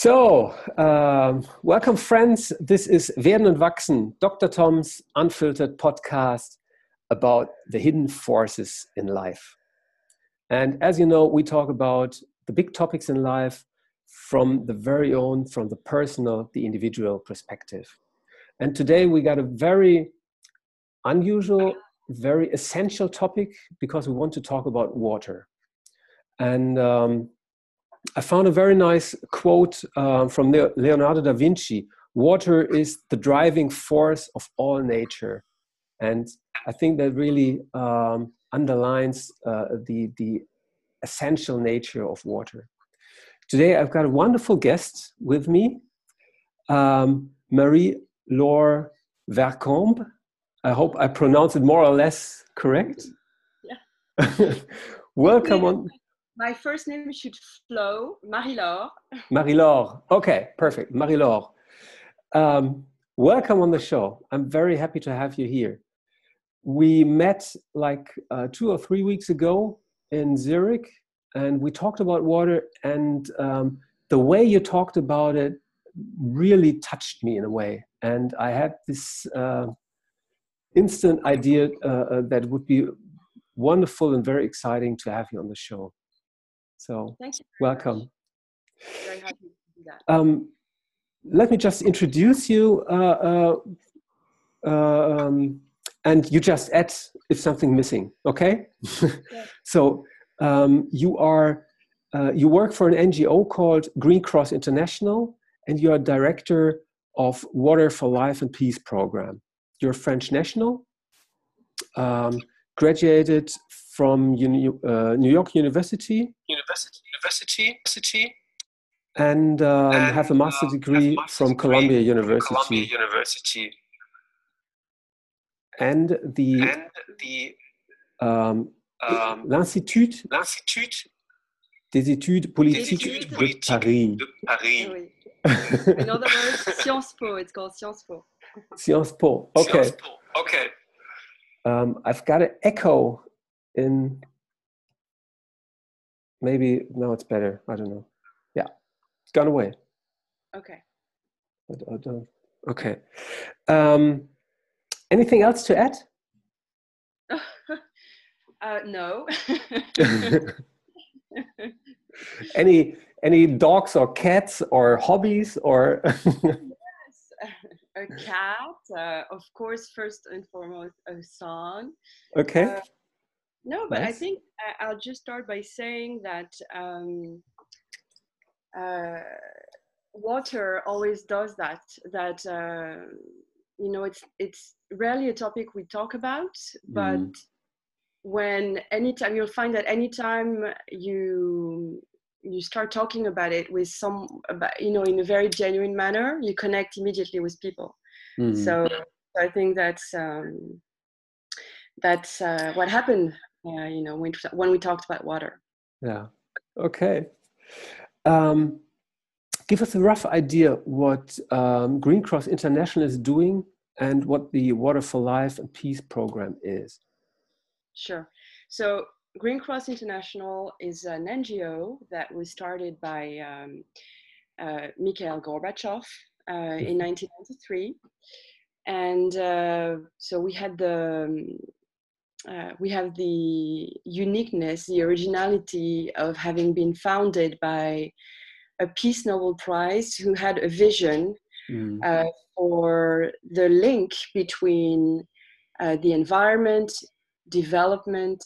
So, um, welcome, friends. This is Werden und Wachsen, Dr. Tom's unfiltered podcast about the hidden forces in life. And as you know, we talk about the big topics in life from the very own, from the personal, the individual perspective. And today we got a very unusual, very essential topic because we want to talk about water. And um, I found a very nice quote uh, from Leonardo da Vinci Water is the driving force of all nature. And I think that really um, underlines uh, the, the essential nature of water. Today, I've got a wonderful guest with me, um, Marie Laure Vercombe. I hope I pronounced it more or less correct. Yeah. Welcome on my first name should flow, Marie-Laure. Marie-Laure. Okay, perfect. Marie-Laure. Um, welcome on the show. I'm very happy to have you here. We met like uh, two or three weeks ago in Zurich, and we talked about water. And um, the way you talked about it really touched me in a way. And I had this uh, instant idea uh, uh that would be wonderful and very exciting to have you on the show. So Thank you welcome. Very happy to do that. Um, let me just introduce you, uh, uh, uh, um, and you just add if something missing. Okay. Yeah. so um, you are uh, you work for an NGO called Green Cross International, and you are director of Water for Life and Peace program. You're French national, um, graduated from uni, uh, New York University. University, University, University. And, um, and have a master's uh, degree master from degree Columbia from University. Columbia University. And the And the um, um, l'Institut l'Institut des études politiques études de Paris. de Paris. Oui. In other words, Sciences Po. It's called Sciences Po. Sciences Po. Okay. Sciences Po. Okay. Um, I've got an echo in. Maybe now it's better. I don't know. Yeah, it's gone away. Okay. I I don't. Okay. Um, anything else to add? Uh, no. any any dogs or cats or hobbies or yes, a cat, uh, of course, first and foremost, a son. okay Uh, no, but I think I'll just start by saying that um, uh, water always does that. That uh, you know, it's it's rarely a topic we talk about, but Mm. when anytime you'll find that anytime you you start talking about it with some about, you know in a very genuine manner you connect immediately with people Mhm. so i think that's um, that's uh, what happened uh, you know when, when we talked about water Yeah. Okay. Um, give us a rough idea what um, Green Cross International is doing and what the Water for Life and Peace program is. Sure. So Green Cross International is an NGO that was started by um, uh, Mikhail Gorbachev uh, in 1993, and uh, so we had the um, uh, we have the uniqueness, the originality of having been founded by a Peace Nobel Prize who had a vision Mm. uh, for the link between uh, the environment, development,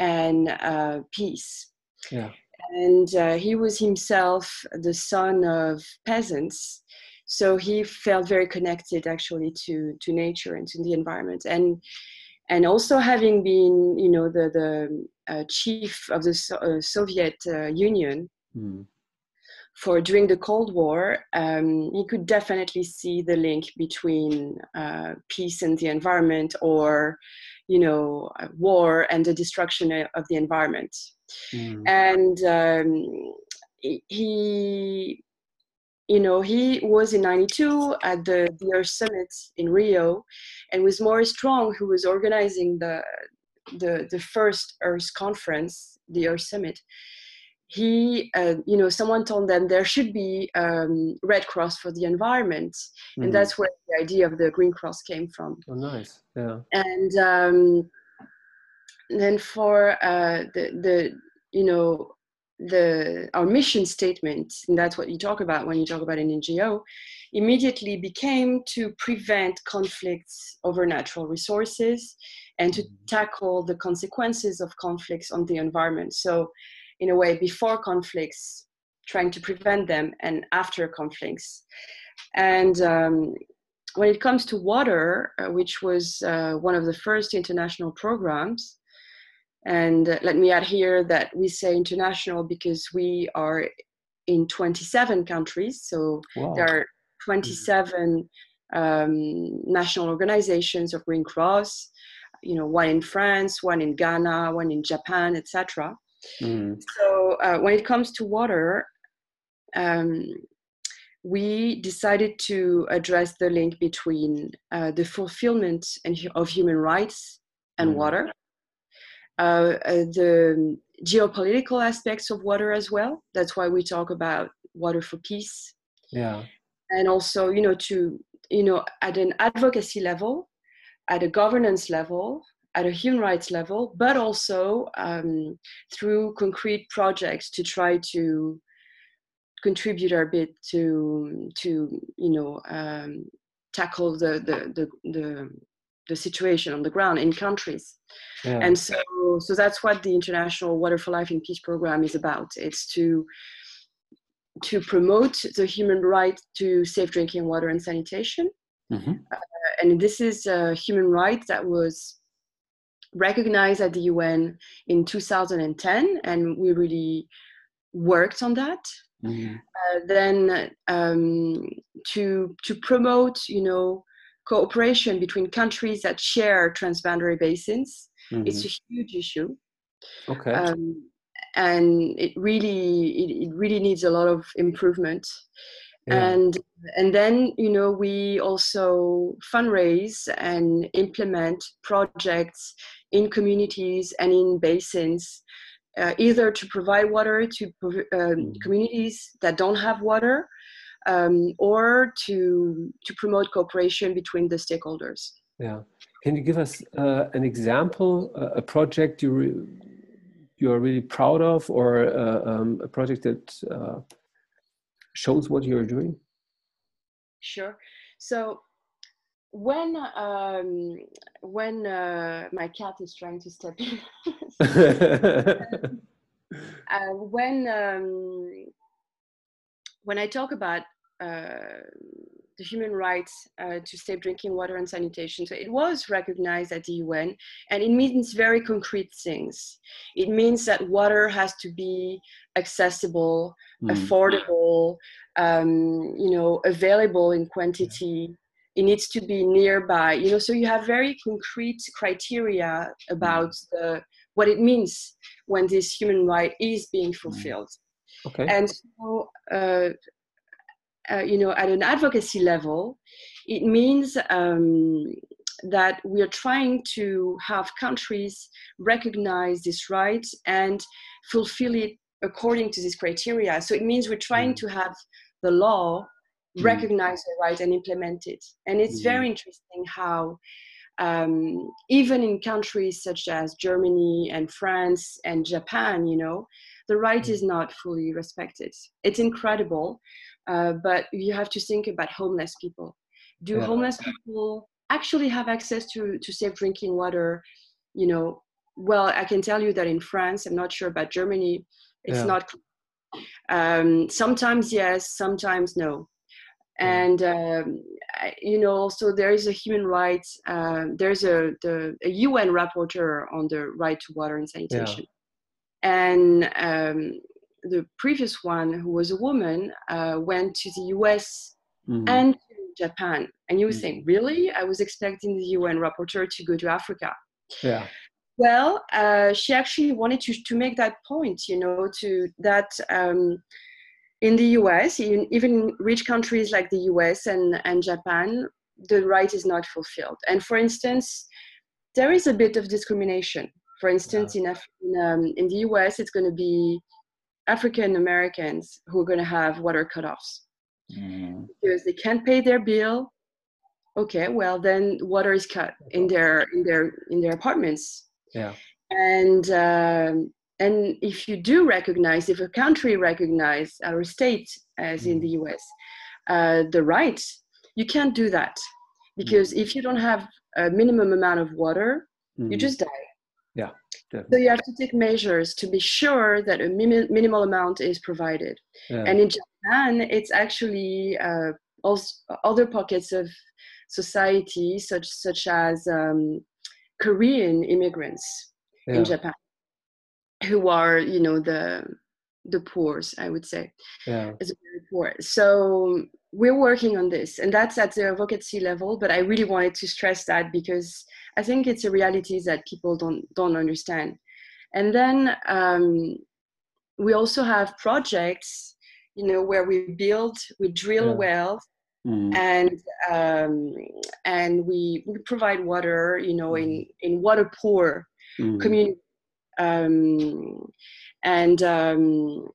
and uh, peace. Yeah. And uh, he was himself the son of peasants, so he felt very connected actually to to nature and to the environment. And and also having been, you know, the the uh, chief of the so- uh, Soviet uh, Union, Mm. for during the Cold War, um, he could definitely see the link between uh, peace and the environment, or you know, war and the destruction uh, of the environment. Mm. And um, he, you know, he was in '92 at the Earth Summit in Rio, and with Maurice Strong who was organizing the the the first Earth conference, the Earth Summit he, uh, you know, someone told them there should be um, Red Cross for the environment, mm-hmm. and that's where the idea of the Green Cross came from. Oh, nice. Yeah. And um, then for uh, the the you know the our mission statement, and that's what you talk about when you talk about an NGO, immediately became to prevent conflicts over natural resources and to mm-hmm. tackle the consequences of conflicts on the environment. So, in a way, before conflicts, trying to prevent them, and after conflicts. And um, when it comes to water, uh, which was uh, one of the first international programs, and let me add here that we say international because we are in 27 countries. So wow. there are 27 um, national organizations of Green Cross, you know, one in France, one in Ghana, one in Japan, etc. Mm. So uh, when it comes to water, um, we decided to address the link between uh, the fulfillment of human rights and mm. water the geopolitical aspects of water as well. That's why we talk about water for peace. Yeah. And also, you know, to, you know, at an advocacy level, at a governance level, at a human rights level, but also um, through concrete projects to try to contribute our bit to, to you know, um, tackle the, the, the, the the situation on the ground in countries. Yeah. And so, so that's what the International Water for Life and Peace program is about. It's to to promote the human right to safe drinking water and sanitation. Mm-hmm. Uh, and this is a human right that was recognized at the UN in 2010, and we really worked on that. Mm-hmm. Uh, then um, to to promote, you know, cooperation between countries that share transboundary basins. Mm-hmm. It's a huge issue. Okay. Um, and it really it, it, really needs a lot of improvement. Yeah. And and then you know we also fundraise and implement projects in communities and in basins, uh, either to provide water to um, communities that don't have water, um, or to to promote cooperation between the stakeholders. Yeah, can you give us uh, an example, uh, a project you you are really proud of, or uh, um, a project that uh, shows what you're doing? Sure. So when um, when uh, my cat is trying to step in, uh, when um, when I talk about the human rights uh, to safe drinking water and sanitation. So it was recognized at the UN, and it means very concrete things. It means that water has to be accessible, mm. affordable, um, you know, available in quantity. It needs to be nearby. You know, so you have very concrete criteria about mm. the what it means when this human right is being mm. fulfilled. Okay. And so uh, uh, you know, at an advocacy level, it means um, that we are trying to have countries recognize this right and fulfill it according to this criteria. So it means we're trying mm. to have the law mm. recognize the right and implement it. And it's mm. very interesting how um, even in countries such as Germany and France and Japan, you know, the right is not fully respected. It's incredible. Uh, but you have to think about homeless people. Do yeah. homeless people actually have access to, to safe drinking water? You know, well, I can tell you that in France, I'm not sure about Germany, it's yeah. not. Um, sometimes yes, sometimes no. And um, you know, also there is a human rights. Uh, there's a the a UN rapporteur on the right to water and sanitation, yeah. and um, the previous one, who was a woman, uh, went to the US mm-hmm. and to Japan. And you mm-hmm. think, really? I was expecting the UN rapporteur to go to Africa. Yeah. Well, uh, she actually wanted to, to make that point, you know, to that um, in the US, in, even rich countries like the US and, and Japan, the right is not fulfilled. And for instance, there is a bit of discrimination. For instance, yeah. in, in, um, in the US, it's going to be African Americans who are going to have water cutoffs mm. because they can't pay their bill. Okay, well then water is cut in their in their in their apartments. Yeah. And um, and if you do recognize, if a country recognize our state as mm. in the U.S. Uh, the rights, you can't do that because mm. if you don't have a minimum amount of water, mm. you just die. Yeah. Definitely. So you have to take measures to be sure that a min- minimal amount is provided. Yeah. And in Japan, it's actually uh, also other pockets of society, such such as um, Korean immigrants yeah. in Japan, who are you know the the poor's, I would say, yeah, is very poor. So we're working on this, and that's at the advocacy level. But I really wanted to stress that because I think it's a reality that people don't don't understand. And then um, we also have projects, you know, where we build, we drill yeah. wells, mm. and um, and we we provide water, you know, in mm. in water poor mm. community. Um, and um,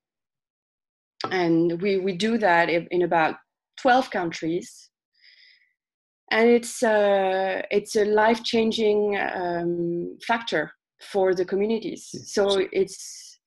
and we we do that in about 12 countries and it's uh, it's a life changing um, factor for the communities. So it's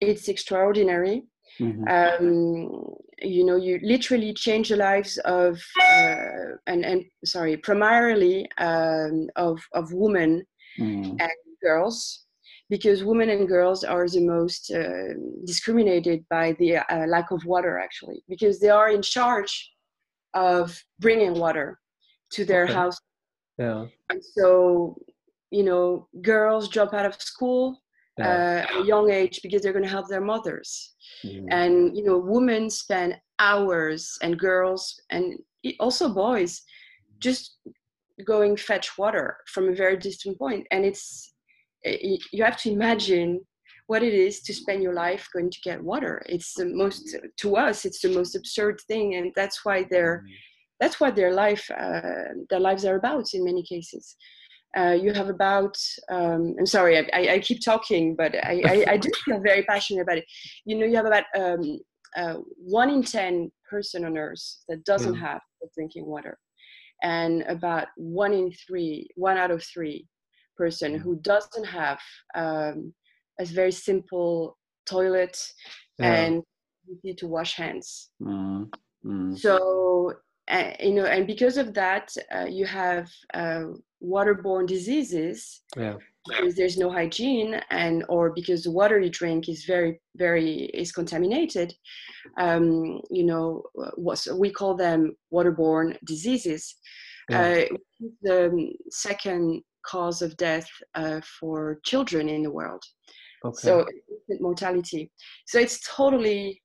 it's extraordinary. Mm-hmm. Um, you know, you literally change the lives of uh, and and sorry, primarily um, of of women mm. and girls, because women and girls are the most uh, discriminated by the uh, lack of water, actually, because they are in charge of bringing water to their okay. house. Yeah. And so, you know, girls drop out of school yeah. uh, at a young age because they're going to help their mothers. Mm. And, you know, women spend hours and girls and also boys just going fetch water from a very distant point. And it's, you have to imagine what it is to spend your life going to get water. It's the most, to us, it's the most absurd thing. And that's why they're, mm that's what their life uh, their lives are about in many cases uh, you have about um, i'm sorry I, I, keep talking but I, I, I, do feel very passionate about it you know you have about um, uh, one in ten person on earth that doesn't mm. have drinking water and about one in three one out of three person mm. who doesn't have um, a very simple toilet yeah. and need to wash hands mm. Mm. So uh, you know, and because of that, uh, you have uh, waterborne diseases yeah. because there's no hygiene, and or because the water you drink is very, very is contaminated. Um, you know, what we call them waterborne diseases. Yeah. Uh, the second cause of death uh, for children in the world. Okay. So mortality. So it's totally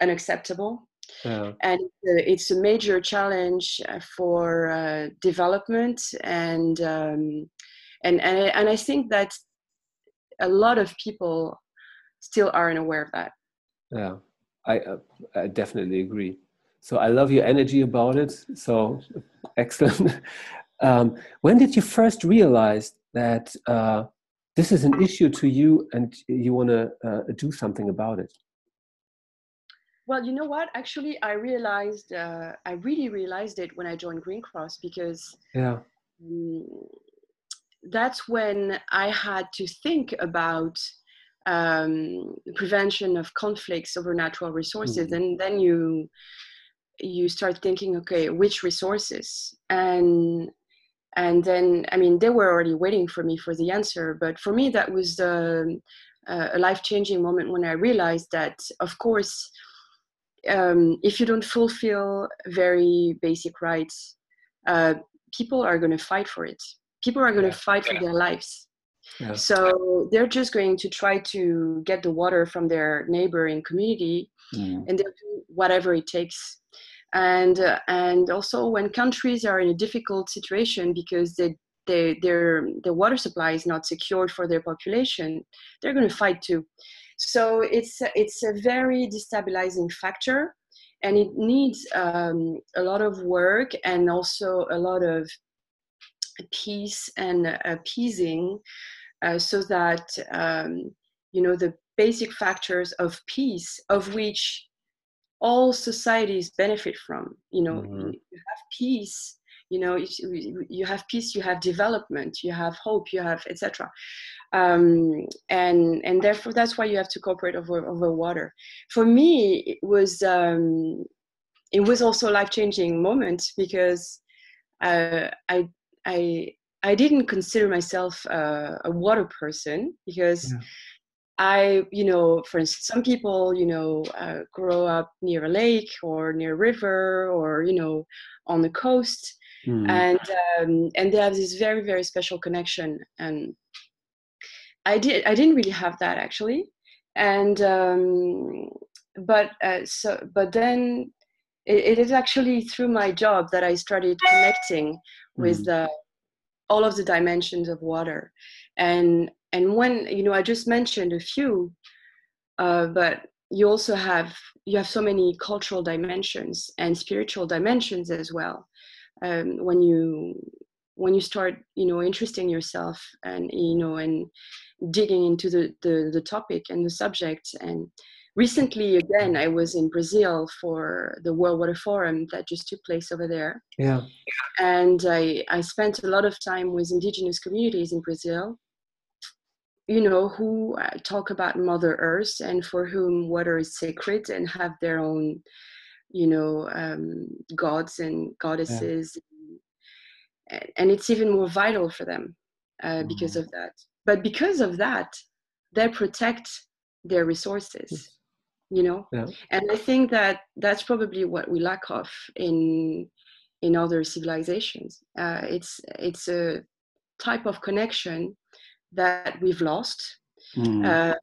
unacceptable yeah. and it's a major challenge uh, for uh, development and, um, and and and I think that a lot of people still aren't aware of that. Yeah, I, uh, I definitely agree. So I love your energy about it. So excellent. um, when did you first realize that uh, this is an issue to you and you want to uh, do something about it? Well, you know what? Actually, I realized uh, I really realized it when I joined Green Cross because yeah, um, that's when I had to think about um, prevention of conflicts over natural resources, mm-hmm. and then you you start thinking, okay, which resources and and then I mean they were already waiting for me for the answer, but for me that was um, a life changing moment when I realized that, of course um, if you don't fulfill very basic rights, uh, people are going to fight for it. People are going to yeah. fight for their lives. Yeah. So they're just going to try to get the water from their neighboring community, mm. and they'll do whatever it takes. And uh, and also when countries are in a difficult situation because they, they their their water supply is not secured for their population, they're going to fight too. So it's it's a very destabilizing factor, and it needs um, a lot of work and also a lot of peace and appeasing, uh, so that um, you know the basic factors of peace, of which all societies benefit from. You know, mm-hmm. you have peace. You know, you have peace. You have development. You have hope. You have etc. Um, and and therefore that's why you have to cooperate over over water. For me, it was um, it was also a life changing moment because uh, I I I didn't consider myself uh, a water person because yeah. I, you know, for instance, some people, you know, uh, grow up near a lake or near a river or, you know, on the coast. Mm. And um, and they have this very very special connection, and I did I didn't really have that actually, and um, but uh, so but then it, it is actually through my job that I started connecting with mm. the all of the dimensions of water. And and when you know i just mentioned a few uh, but you also have you have so many cultural dimensions and spiritual dimensions as well. Um, when you when you start you know interesting yourself and you know and digging into the, the the topic and the subject. And recently again i was in brazil for the world water forum that just took place over there. Yeah. And i i spent a lot of time with indigenous communities in brazil you know who uh, talk about mother earth and for whom water is sacred and have their own you know um, gods and goddesses yeah. And it's even more vital for them uh, mm. because of that but because of that they protect their resources you know yeah. and i think that that's probably what we lack of in in other civilizations uh, it's it's a type of connection that we've lost mm. uh,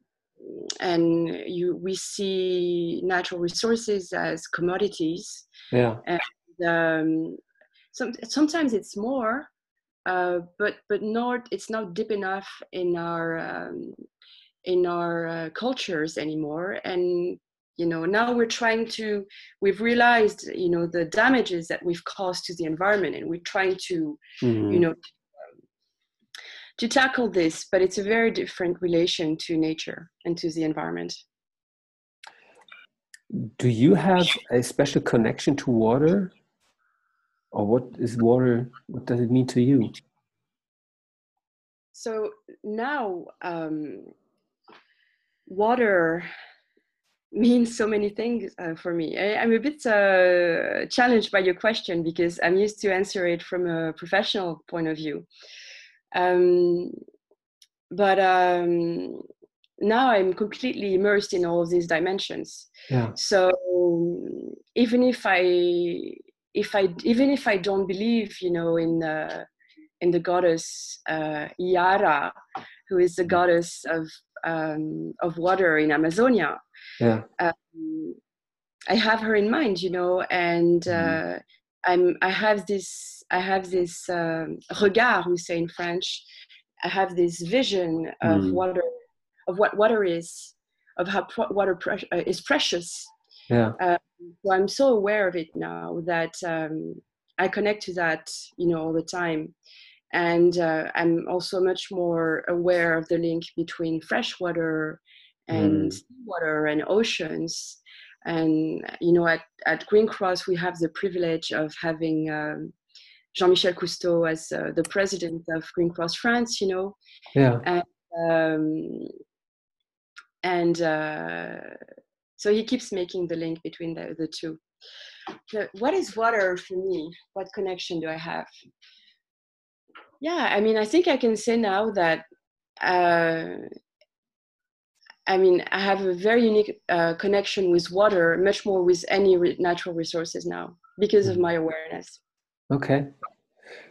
and you we see natural resources as commodities yeah and um, some, sometimes it's more uh, but but not it's not deep enough in our um, in our uh, cultures anymore. And you know now we're trying to we've realized you know the damages that we've caused to the environment and we're trying to mm-hmm. you know to tackle this but it's a very different relation to nature and to the environment. Do you have a special connection to water or what is water what does it mean to you so now um, water means so many things uh, for me. I, am a bit uh, challenged by your question because I'm used to answer it from a professional point of view. Um, but um, now I'm completely immersed in all of these dimensions. Yeah. So even if I, if I, even if I don't believe, you know, in the, in the goddess uh, Iara, who is the goddess of um, of water in Amazonia. Yeah. Um, I have her in mind, you know, and mm-hmm. uh, I'm I have this I have this um, regard, we say in French. I have this vision of mm. water, of what water is, of how pro- water pre- uh, is precious. Yeah. Um, so I'm so aware of it now that um, I connect to that, you know, all the time and uh, i'm also much more aware of the link between freshwater and mm. water and oceans and you know at, at green cross we have the privilege of having um, jean-michel cousteau as uh, the president of green cross france you know yeah and, um, and uh, so he keeps making the link between the, the two. The, what is water for me? What connection do i have? Yeah i mean i think i can say now that uh, i mean i have a very unique uh, connection with water much more with any re- natural resources now because of mm. my awareness. Okay.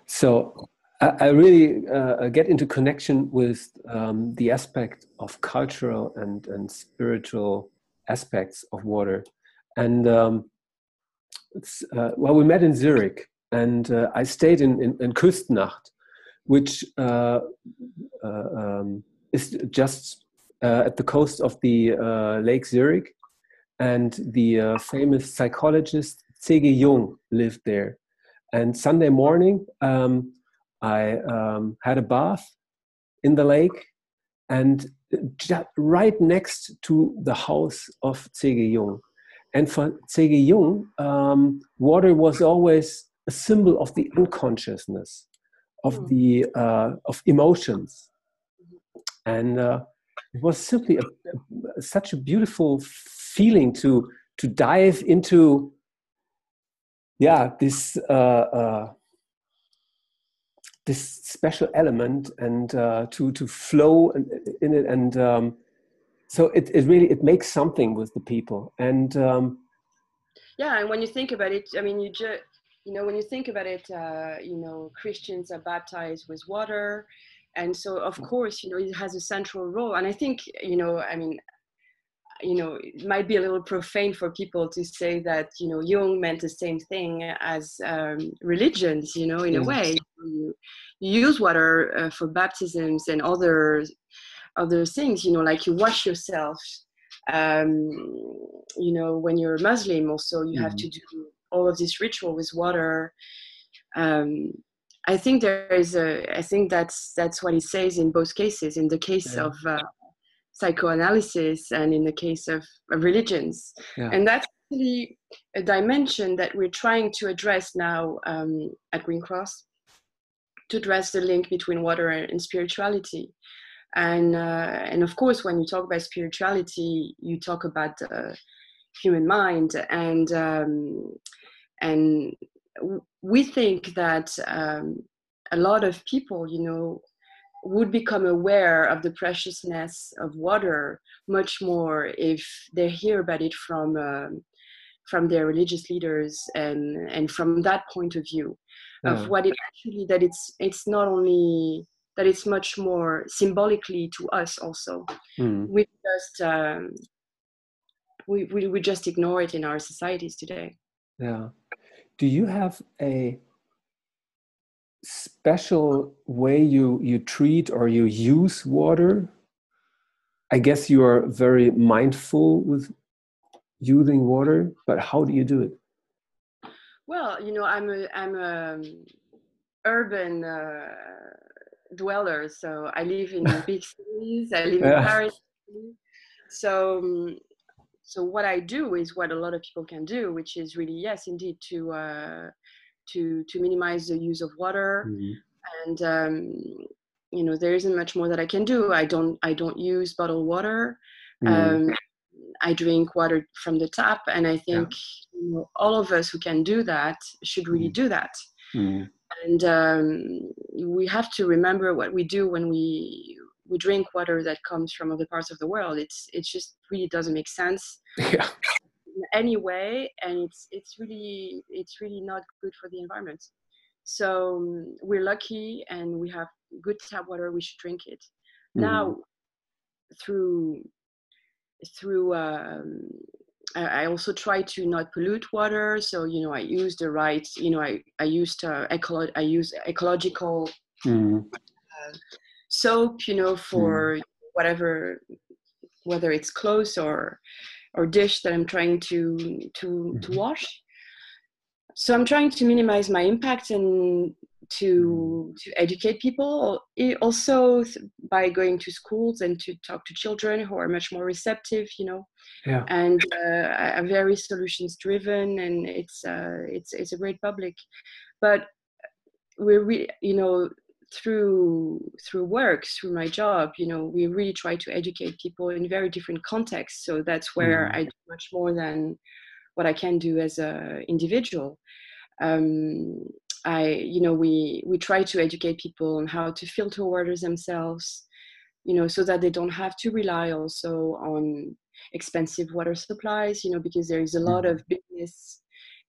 So i, I really uh, get into connection with um, the aspect of cultural and, and spiritual aspects of water and um, uh, well we met in zurich and uh, i stayed in, in, in Küsnacht which uh, uh, um, is just uh, at the coast of the Lake Zurich. And the famous psychologist C.G. Jung lived there. And Sunday morning, um, I um, had a bath in the lake, and right next to the house of C.G. Jung. And for C.G. Jung, um, water was always a symbol of the unconsciousness, of mm. the uh, of emotions, and uh, it was simply a, a, such a beautiful feeling to to dive into, yeah, this uh, uh this special element and uh, to to flow in, in it and. Um, so it, it really it makes something with the people and um, yeah and when you think about it i mean you just you know when you think about it uh, you know christians are baptized with water and so of mm. course you know it has a central role and i think you know i mean you know it might be a little profane for people to say that you know jung meant the same thing as um, religions you know in a way you, you use water uh, for baptisms and other other things you know like you wash yourself um, you know when you're a muslim also you mm-hmm. have to mm-hmm. do all of this ritual with water um, i think there is a i think that's that's what he says in both cases in the case yeah. of uh, psychoanalysis and in the case of, of religions yeah. and that's really a dimension that we're trying to address now um, at green cross to address the link between water and spirituality. And uh, and of course when you talk about spirituality you talk about the human mind. And um, and we think that um, a lot of people you know would become aware of the preciousness of water much more if they hear about it from um, from their religious leaders and and from that point of view of what it actually that it's it's not only that it's much more symbolically to us also. Mm. we just um, we, we we just ignore it in our societies today. Yeah. Do you have a special way you you treat or you use water? I guess you are very mindful with using water but how do you do it well you know i'm a i'm a urban uh, dweller, so I live in big cities. I live in Paris. So, um, so what I do is what a lot of people can do, which is really yes, indeed, to uh, to to minimize the use of water, mm-hmm. and um, you know there isn't much more that I can do. I don't I don't use bottled water. Mm-hmm. Um, I drink water from the tap, and I think yeah. you know, all of us who can do that should really mm-hmm. do that. Mm and um, we have to remember what we do when we we drink water that comes from other parts of the world it's it just really doesn't make sense yeah. in any way and it's it's really it's really not good for the environment so um, we're lucky and we have good tap water we should drink it mm-hmm. now through through um, I also try to not pollute water. So you know, I use the right. You know, I I used uh, ecolo- I use ecological mm. uh, soap. You know, for mm. whatever, whether it's clothes or or dish that I'm trying to to mm. to mm-hmm. wash. So I'm trying to minimize my impact and to to educate people. Also by going to schools and to talk to children who are much more receptive you know? Yeah. and uh, are very solutions driven and it's uh, it's it's a great public. But we're re- you know through through work through my job you know we really try to educate people in very different contexts. So that's where mm. i do much more than what i can do as a individual. Um, I, you know, we we try to educate people on how to filter waters themselves, you know, so that they don't have to rely also on expensive water supplies, you know, because there is a lot mm-hmm. of business,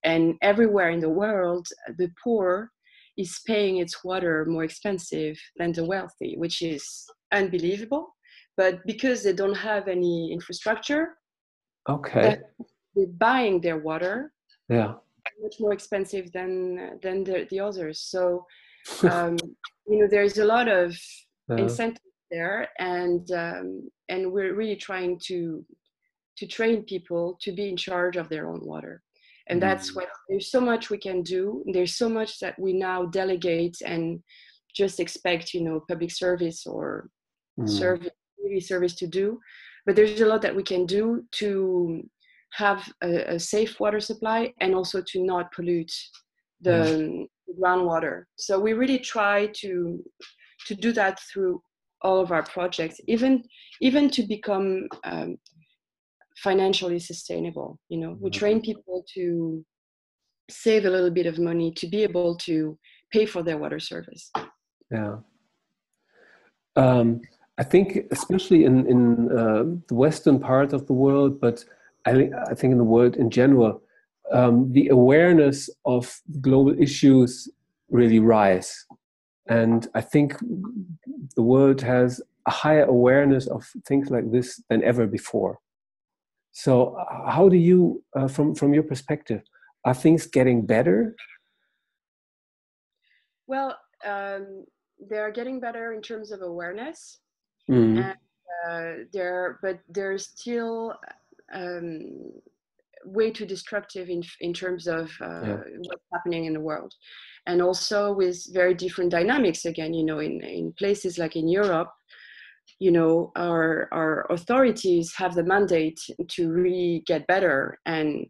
and everywhere in the world, the poor is paying its water more expensive than the wealthy, which is unbelievable. But because they don't have any infrastructure, okay, they're buying their water. Yeah much more expensive than than the, the others. So um, you know there's a lot of uh-huh. incentive there, and um, and we're really trying to to train people to be in charge of their own water. And that's mm. what there's so much we can do. There's so much that we now delegate and just expect, you know, public service or mm. service service to do, but there's a lot that we can do to have a, a safe water supply and also to not pollute the, the groundwater. So we really try to to do that through all of our projects, even even to become um, financially sustainable. You know, we train people to save a little bit of money to be able to pay for their water service. Yeah. Um, I think, especially in in uh, the western part of the world, but I think I think in the world in general, um, the awareness of global issues really rise, and I think the world has a higher awareness of things like this than ever before. So, how do you, uh, from from your perspective, are things getting better? Well, um, they're getting better in terms of awareness, mm. and uh, there, but there's still um, way too destructive in in terms of uh, yeah. what's happening in the world, and also with very different dynamics. Again, you know, in in places like in Europe, you know our our authorities have the mandate to really get better and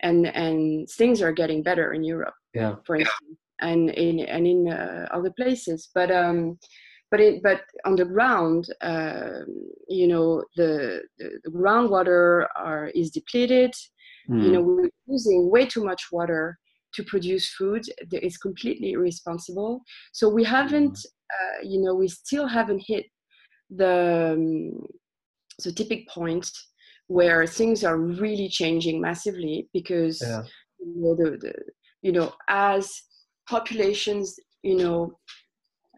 and and things are getting better in europe yeah for instance and in and in uh, other places but um but it but on the ground uh, you know the, the, the groundwater are is depleted mm. you know hmm. we're using way too much water to produce food it's completely irresponsible so we haven't hmm. uh, you know we still haven't hit the um, the tipping point where things are really changing massively because yeah. you know the, the you know as populations you know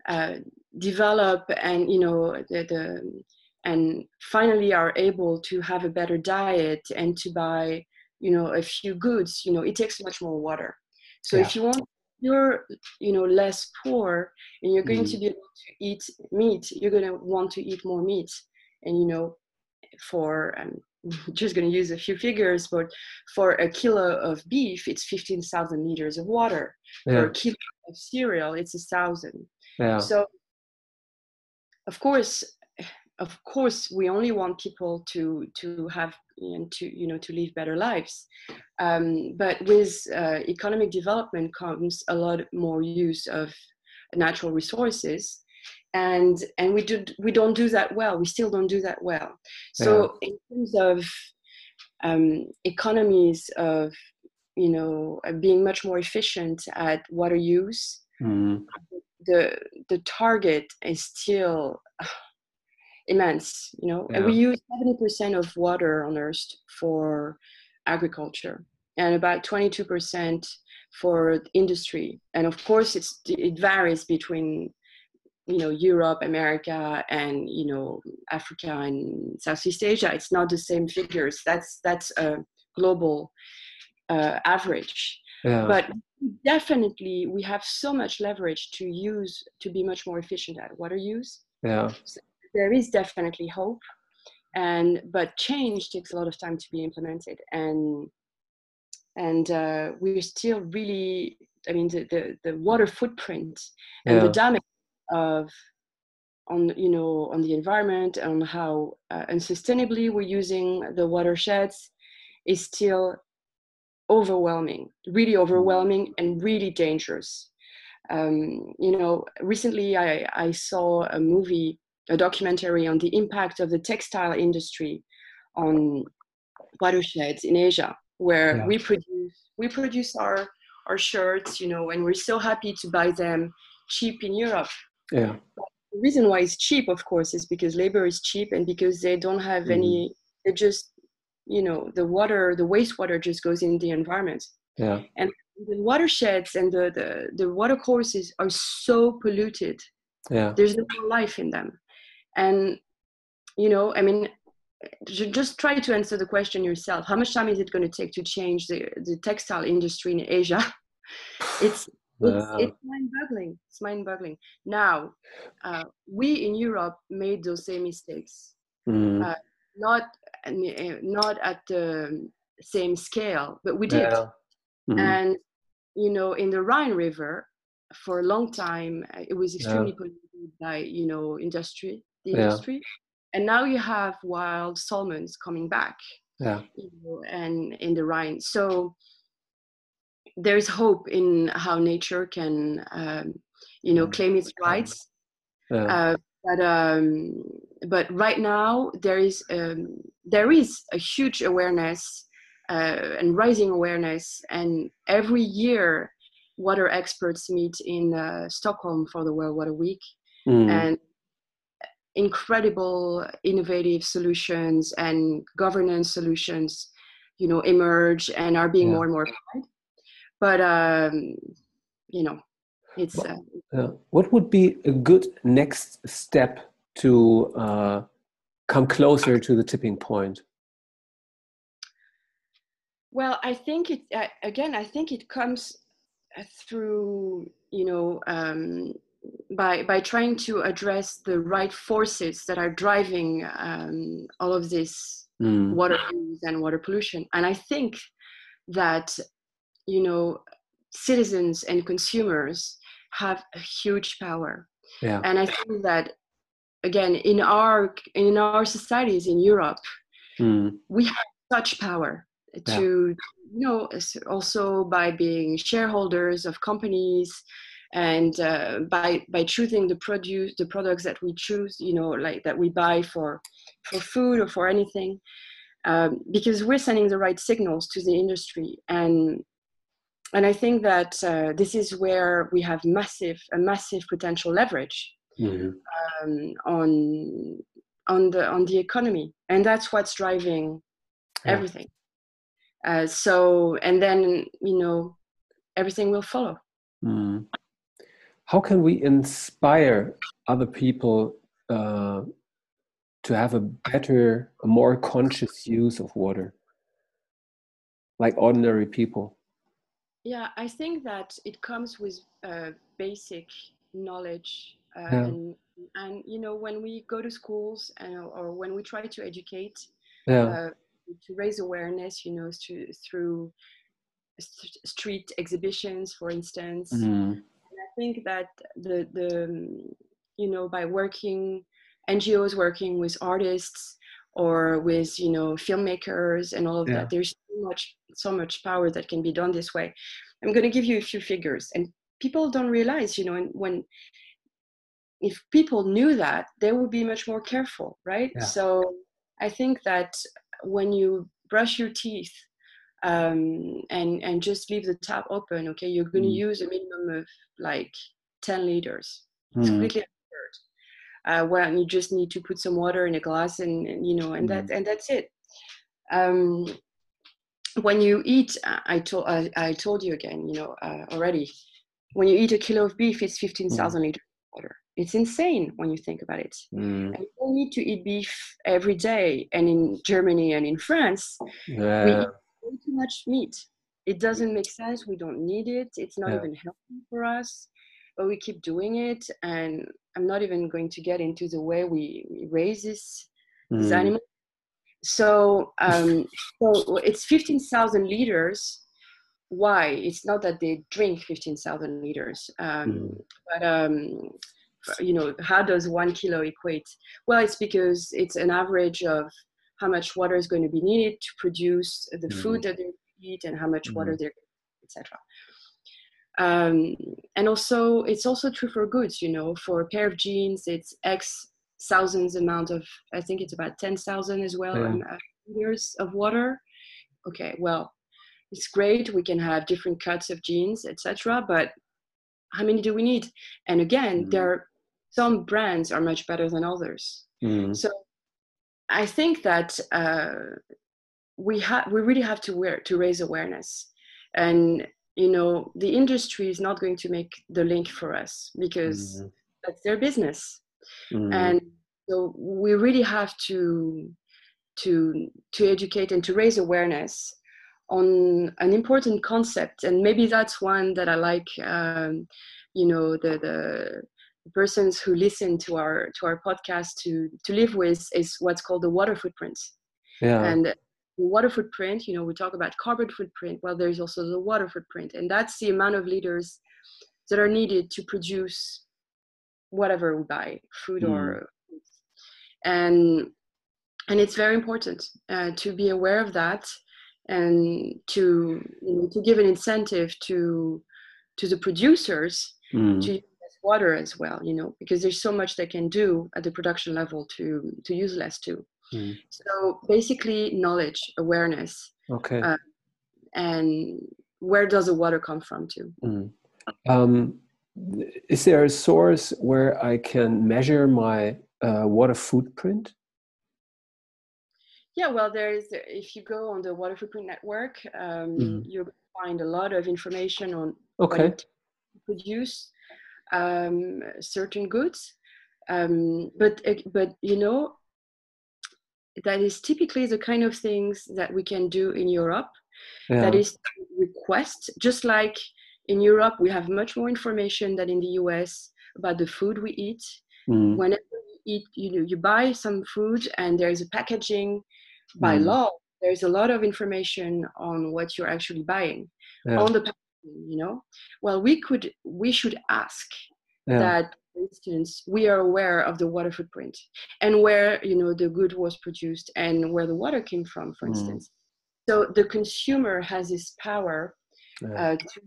uh, develop and you know the, the and finally are able to have a better diet and to buy you know a few goods you know it takes much more water so yeah. if you want you're you know less poor and you're going mm. to be able to eat meat you're going to want to eat more meat and you know for um, just going to use a few figures but for a kilo of beef it's 15000 liters of water yeah. for a kilo of cereal it's a thousand yeah. so of course of course we only want people to to have and to you know to live better lives um, but with uh, economic development comes a lot more use of natural resources and and we do we don't do that well we still don't do that well so yeah. in terms of um, economies of you know being much more efficient at water use mm. The the target is still immense you know? Yeah. and we use 70% of water on earth for agriculture and about 22% for industry. And of course it's it varies between you know europe america and you know africa and southeast asia. It's not the same figures. That's that's a global uh, average. Yeah. but definitely we have so much leverage to use to be much more efficient at water use yeah so there is definitely hope and but change takes a lot of time to be implemented and and uh, we're still really i mean the, the, the water footprint and yeah. the damage of on you know on the environment and how uh, unsustainably we're using the watersheds is still overwhelming really overwhelming and really dangerous um, you know recently I, I saw a movie a documentary on the impact of the textile industry on watersheds in Asia, where yeah. we produce we produce our our shirts, you know, and we're so happy to buy them cheap in Europe. Yeah. But the reason why it's cheap, of course, is because labor is cheap and because they don't have mm. any. They just, you know, the water, the wastewater just goes in the environment. Yeah. And the watersheds and the the, the water courses are so polluted. Yeah. There's no life in them and you know i mean just try to answer the question yourself how much time is it going to take to change the, the textile industry in asia it's it's, it's mind-boggling it's mind-boggling now uh, we in europe made those same mistakes mm. uh, not not at the same scale but we did yeah. mm-hmm. and you know in the rhine river for a long time uh, it was extremely yeah. polluted by you know industry the yeah. industry and now you have wild salmons coming back yeah you know, and in the Rhine. So there's hope in how nature can, um, you know, Mm. claim its rights. yeah Uh, but um, but right now there is um, there is a huge awareness uh, and rising awareness, and every year water experts meet in uh, Stockholm for the World Water Week, Mm. and incredible innovative solutions and governance solutions you know emerge and are being Yeah. more and more applied but um you know it's Well, uh, What would be a good next step to uh, come closer to the tipping point? well i think it uh, again i think it comes uh, through you know um by by trying to address the right forces that are driving um, all of this Mm. water use and water pollution. And I think that, you know, citizens and consumers have a huge power. Yeah. And I think that, again, in our in our societies in Europe, Mm. we have such power to, you know, also by being shareholders of companies and uh, by by choosing the produce the products that we choose you know like that we buy for for food or for anything um, because we're sending the right signals to the industry and and i think that uh, this is where we have massive a massive potential leverage Mhm. um, on on the on the economy and that's what's driving Yeah. everything uh, so and then you know everything will follow Mm. How can we inspire other people uh, to have a better, a more conscious use of water, like ordinary people? Yeah, I think that it comes with uh, basic knowledge, uh, Yeah. and and you know when we go to schools and or when we try to educate Yeah. uh, to raise awareness, you know, to, through st- street exhibitions, for instance. Mm. I think that the the you know by working NGOs working with artists or with you know filmmakers and all of Yeah. that, there's much so much power that can be done this way. I'm going to give you a few figures, and people don't realize, you know, and when if people knew that, they would be much more careful, right? Yeah. So I think that when you brush your teeth um, and and just leave the tap open, okay, you're going to Mm. use a minimum of like 10 liters. Mm. It's completely absurd. Uh, when you just need to put some water in a glass and, and, you know, and that and that's it. Um, when you eat, I told I, I told you again, you know, uh, already. When you eat a kilo of beef, it's 15,000 liters of water. It's insane when you think about it. Mm. And you don't need to eat beef every day. And in Germany and in France, we eat too much meat. It doesn't make sense. We don't need it. It's not Yeah. even healthy for us, but we keep doing it. And I'm not even going to get into the way we, we raise this, Mm. animal. So, um, so it's 15,000 liters. Why? It's not that they drink 15,000 liters, um, Mm. but um, you know, how does one kilo equate? Well, it's because it's an average of how much water is going to be needed to produce the Mm. food that they eat and how much water Mm. they're, etc. Um, and also, it's also true for goods. You know, for a pair of jeans, it's X thousands amount of. I think it's about ten thousand as well Yeah. uh, liters of water. Okay, well, it's great. We can have different cuts of jeans, etc. But how many do we need? And again, Mm. there are some brands are much better than others. Mm. So I think that uh, we have we really have to wear to raise awareness, and you know the industry is not going to make the link for us because Mm. that's their business, Mm. and so we really have to to to educate and to raise awareness on an important concept, and maybe that's one that I like. Um, you know the the persons who listen to our to our podcast to to live with is what's called the water footprint yeah. and water footprint you know we talk about carbon footprint well there's also the water footprint and that's the amount of liters that are needed to produce whatever we buy food or and and it's very important uh, to be aware of that and to you know, to give an incentive to to the producers mm. to use water as well you know because there's so much they can do at the production level to to use less too mm. so basically knowledge awareness okay uh, and where does the water come from too mm. um, is there a source where i can measure my uh, water footprint yeah, well, there is. If you go on the Water Footprint Network, um, mm. you'll find a lot of information on okay. produce um, certain goods. Um, but but you know, that is typically the kind of things that we can do in Europe. Yeah. That is request, just like in Europe, we have much more information than in the US about the food we eat. Mm. Whenever you eat, you know, you buy some food and there is a packaging by mm. law there's a lot of information on what you're actually buying yeah. on the packaging. you know well we could we should ask yeah. that for instance we are aware of the water footprint and where you know the good was produced and where the water came from for mm. instance so the consumer has this power yeah. uh, to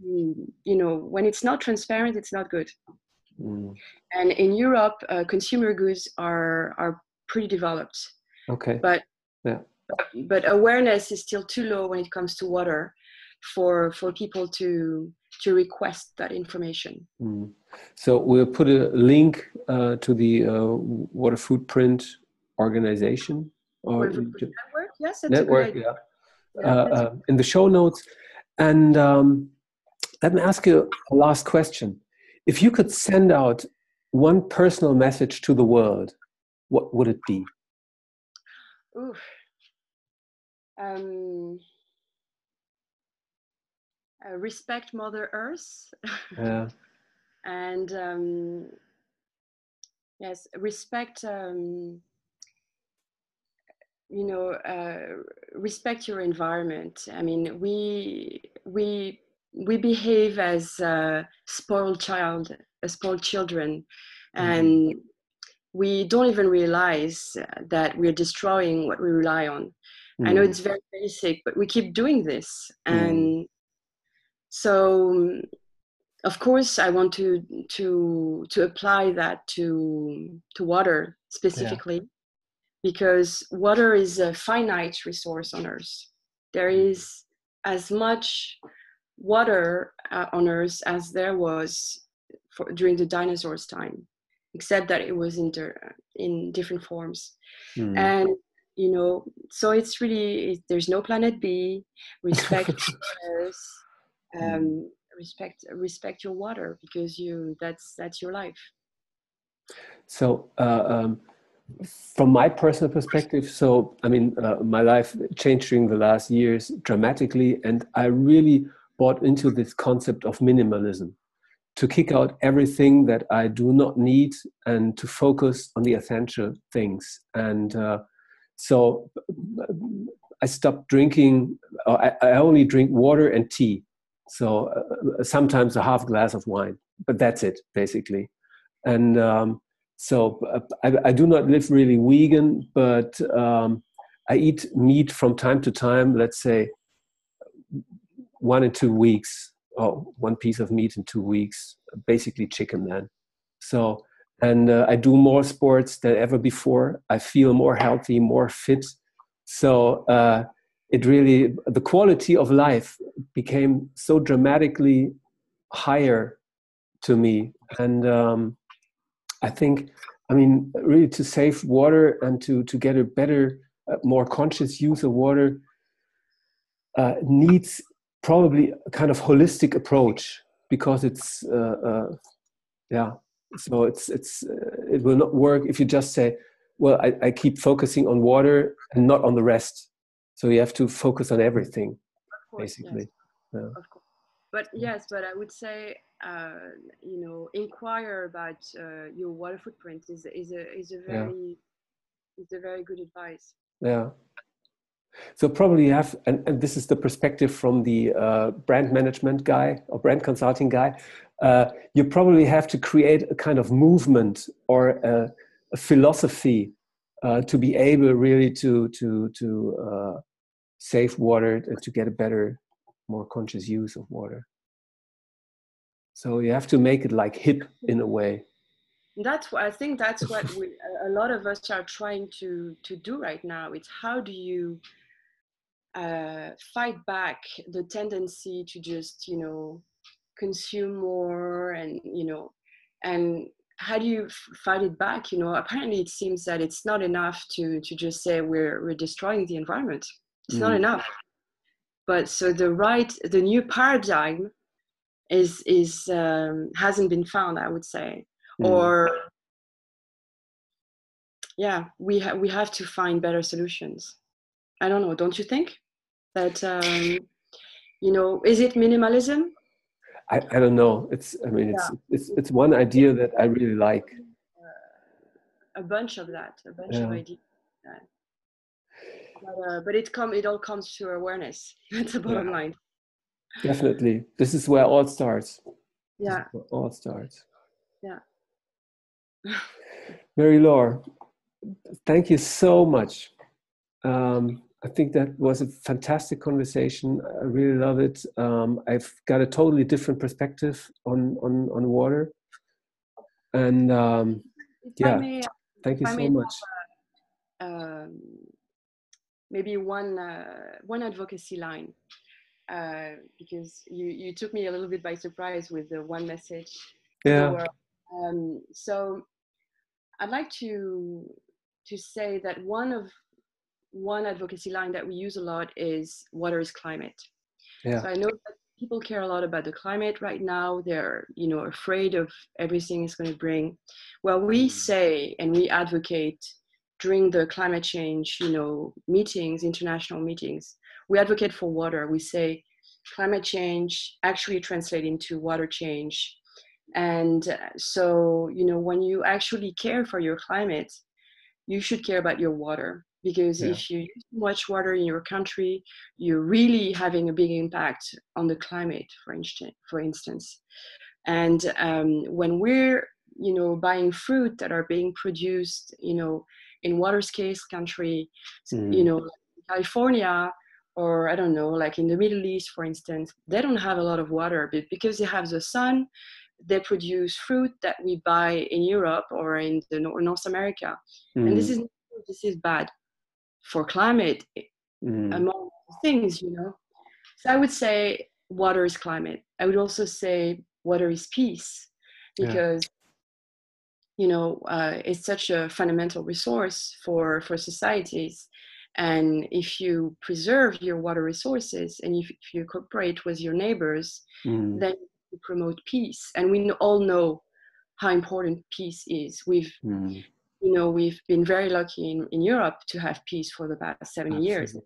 you know when it's not transparent it's not good mm. and in europe uh, consumer goods are are pretty developed okay but yeah but awareness is still too low when it comes to water for for people to to request that information. Mm. So we'll put a link uh, to the uh, water footprint organization or network. Yes, network. Yeah, yeah uh, uh in the show notes. And um, let me ask you a last question: If you could send out one personal message to the world, what would it be? Ooh um, uh, respect Mother Earth. Yeah. and um, yes, respect. Um, you know, uh, respect your environment. I mean, we we we behave as a spoiled child, a spoiled children, mm-hmm. and we don't even realize that we're destroying what we rely on. Mm. I know mm. it's very basic, but we keep doing this. Mm. And so of course I want to to to apply that to to water specifically yeah. Because water is a finite resource on earth. There mm. as much water uh, on earth as there was for, during the dinosaurs time except that it was in, der, in different forms mm. and you know so it's really there's no planet b respect mm. um, respect respect your water because you that's that's your life so uh, um, from my personal perspective so i mean uh, my life changed during the last years dramatically and i really bought into this concept of minimalism to kick out everything that i do not need and to focus on the essential things and uh, so I stopped drinking. I, I only drink water and tea. So uh, sometimes a half glass of wine, but that's it basically. And um, so I, I, do not live really vegan, but um, I eat meat from time to time. Let's say one in two weeks, or one piece of meat in two weeks, basically chicken then. So and uh, I do more sports than ever before. I feel more healthy, more fit. So uh, it really, the quality of life became so dramatically higher to me. And um, I think, I mean, really to save water and to, to get a better, uh, more conscious use of water uh, needs probably a kind of holistic approach because it's, uh, uh, yeah, so it's it's uh, it will not work if you just say well I, I keep focusing on water and not on the rest so you have to focus on everything course, basically yes. yeah. but yes but i would say uh, you know inquire about uh, your water footprint is, is a is a very yeah. is a very good advice yeah so probably you have, and, and this is the perspective from the uh, brand management guy or brand consulting guy. Uh, you probably have to create a kind of movement or a, a philosophy uh, to be able really to to to uh, save water and to get a better, more conscious use of water. So you have to make it like hip in a way. That's what I think. That's what we, a lot of us are trying to to do right now. It's how do you uh, fight back the tendency to just you know consume more and you know and how do you fight it back you know apparently it seems that it's not enough to to just say we're we're destroying the environment it's mm. not enough but so the right the new paradigm is is um, hasn't been found i would say. Mm. or yeah we have we have to find better solutions. I don't know don't you think? That um, you know is it minimalism? I, I don't know. It's i mean it's, yeah. it's it's one idea that i really like. Uh, a bunch of that a bunch yeah. of ideas but, uh, but it come it all comes to awareness. That's the bottom line definitely. This is where all starts. Yeah. all starts. Yeah. Marie-Laure thank you so much. Um, I think that was a fantastic conversation. I really love it. Um, I've got a totally different perspective on on on water, and um, yeah, may, thank you so much. Uh, um, maybe one uh, one advocacy line, uh, because you you took me a little bit by surprise with the one message. Yeah. Um, so I'd like to to say that one of one advocacy line that we use a lot is water is climate. Yeah. So I know that people care a lot about the climate right now. They're, you know, afraid of everything it's going to bring. Well, we mm. say and we advocate during the climate change, you know, meetings, international meetings, we advocate for water. We say climate change actually translate into water change. And uh, so, you know, when you actually care for your climate, you should care about your water because yeah. if you use too much water in your country you're really having a big impact on the climate for instance for instance and um, when we're you know buying fruit that are being produced you know in water scarce country mm. you know california or i don't know like in the middle east for instance they don't have a lot of water but because they have the sun they produce fruit that we buy in europe or in the north america mm. and this mm. is this is bad for climate mm. among things you know so i would say water is climate i would also say water is peace because. You know uh, it's such a fundamental resource for for societies and if you preserve your water resources and if, if you cooperate with your neighbors mm. then you promote peace and we all know how important peace is we've mm you know, we've been very lucky in, in Europe to have peace for the past 70 Absolutely. years.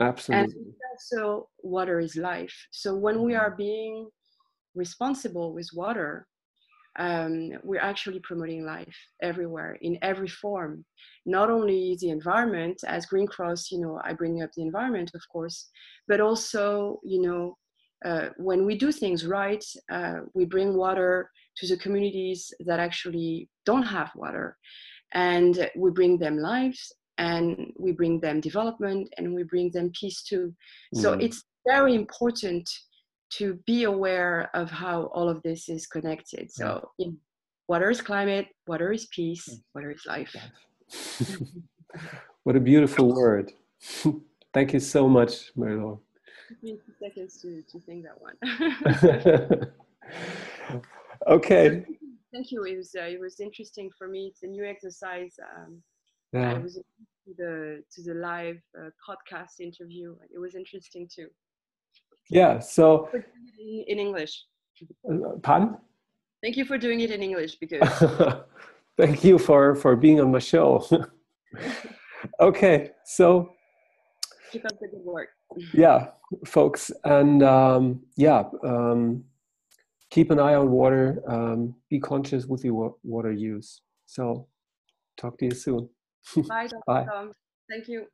Absolutely. And also, water is life. So when we mm-hmm. are being responsible with water, um, we're actually promoting life everywhere in every form. Not only the environment, as Green Cross, you know, I bring up the environment, of course, but also, you know, uh, when we do things right, uh, we bring water to the communities that actually don't have water and we bring them lives and we bring them development and we bring them peace too mm. so it's very important to be aware of how all of this is connected so mm. water is climate water is peace water is life what a beautiful word thank you so much two seconds to, to think that one okay Thank you. It was uh, it was interesting for me. It's a new exercise. Um, yeah. I was to the to the live uh, podcast interview. It was interesting too. Yeah. So in English. Uh, pardon? Thank you for doing it in English because. Thank you for for being on my show. okay, so. Keep up the good work. yeah, folks, and um, yeah. Um, keep an eye on water. Um, be conscious with your water use. So, talk to you soon. Bye. Bye. Thank you.